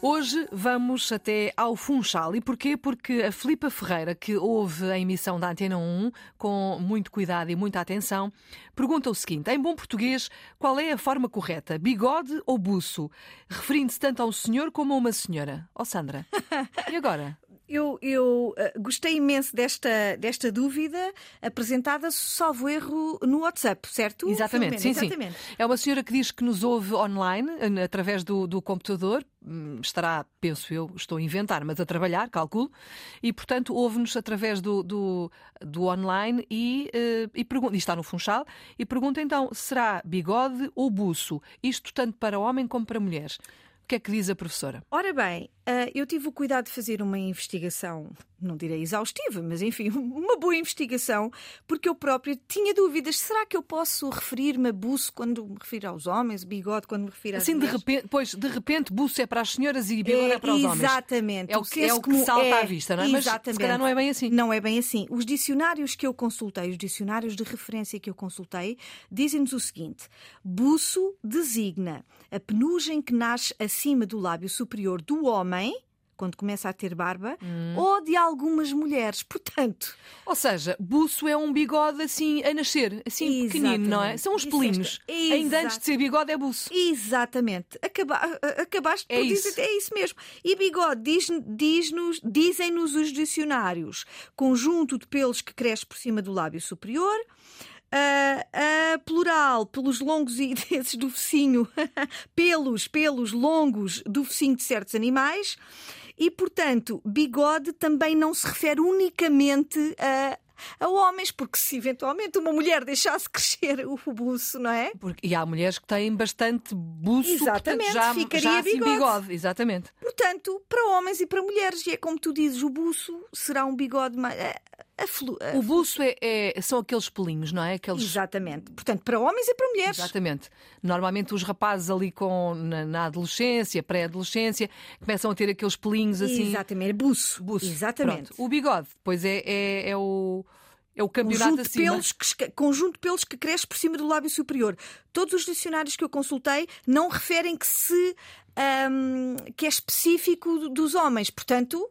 Hoje vamos até ao Funchal. E porquê? Porque a Filipa Ferreira, que ouve a emissão da Antena 1 com muito cuidado e muita atenção, pergunta o seguinte: em bom português, qual é a forma correta? Bigode ou buço? Referindo-se tanto a um senhor como a uma senhora. Ó oh, Sandra, e agora? Eu, eu uh, gostei imenso desta, desta dúvida apresentada, salvo erro, no WhatsApp, certo? Exatamente, sim, Exatamente. sim. É uma senhora que diz que nos ouve online, através do, do computador, hum, estará, penso eu, estou a inventar, mas a trabalhar, calculo, e portanto ouve-nos através do, do, do, online e, uh, e, pergunta, e está no Funchal, e pergunta então, será bigode ou buço? Isto tanto para homem como para mulheres. Que é que diz a professora? Ora bem, Uh, eu tive o cuidado de fazer uma investigação, não direi exaustiva, mas enfim, uma boa investigação, porque eu própria tinha dúvidas. Será que eu posso referir-me a buço quando me refiro aos homens, bigode quando me refiro às assim, mulheres? de repente, pois, de repente, buço é para as senhoras e bigode é, é para os homens. Exatamente. É o que, é o que salta é, à vista, não é? Exatamente. Mas se calhar não é bem assim. Não é bem assim. Os dicionários que eu consultei, os dicionários de referência que eu consultei, dizem-nos o seguinte: buço designa a penugem que nasce acima do lábio superior do homem quando começa a ter barba, hum. ou de algumas mulheres. Portanto. Ou seja, buço é um bigode assim a nascer, assim Exatamente. pequenino, não é? São uns pelinhos. Ainda antes de ser bigode é buço. Exatamente. Acaba... Acabaste é por isso. dizer. É isso mesmo. E bigode diz, diz-nos, dizem-nos os dicionários: conjunto de pelos que cresce por cima do lábio superior. Uh, uh, plural, pelos longos e desses do focinho, pelos, pelos longos do focinho de certos animais. E, portanto, bigode também não se refere unicamente a a homens, porque se eventualmente uma mulher deixasse crescer o buço, não é? Porque, e há mulheres que têm bastante buço, exatamente, portanto, já, ficaria já assim bigode. bigode. Exatamente. Portanto, para homens e para mulheres, e é como tu dizes, o buço será um bigode mais. Flu... O buço é, é, são aqueles pelinhos, não é? Aqueles... Exatamente. Portanto, para homens e para mulheres. Exatamente. Normalmente os rapazes ali com, na, na adolescência, pré-adolescência, começam a ter aqueles pelinhos assim. Exatamente. Buço. Buço. Exatamente. Pronto. O bigode, depois é, é, é o. É o campeonato conjunto de, pelos que, conjunto de pelos que cresce por cima do lábio superior. Todos os dicionários que eu consultei não referem que se um, que é específico dos homens. Portanto,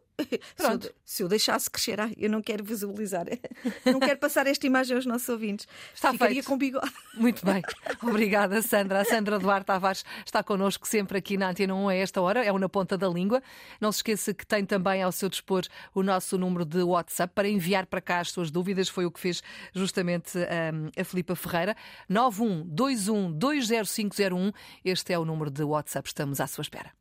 Pronto. Se eu, se eu deixasse crescer, eu não quero visualizar, não quero passar esta imagem aos nossos ouvintes. Está Ficaria feito. com bigode. Muito bem. Obrigada, Sandra. A Sandra Duarte Tavares está connosco sempre aqui na Antena 1 a esta hora, é o Na Ponta da Língua. Não se esqueça que tem também ao seu dispor o nosso número de WhatsApp para enviar para cá as suas dúvidas. Foi o que fez justamente um, a Filipa Ferreira. 9121205001. Este é o número de WhatsApp. Estamos à sua espera.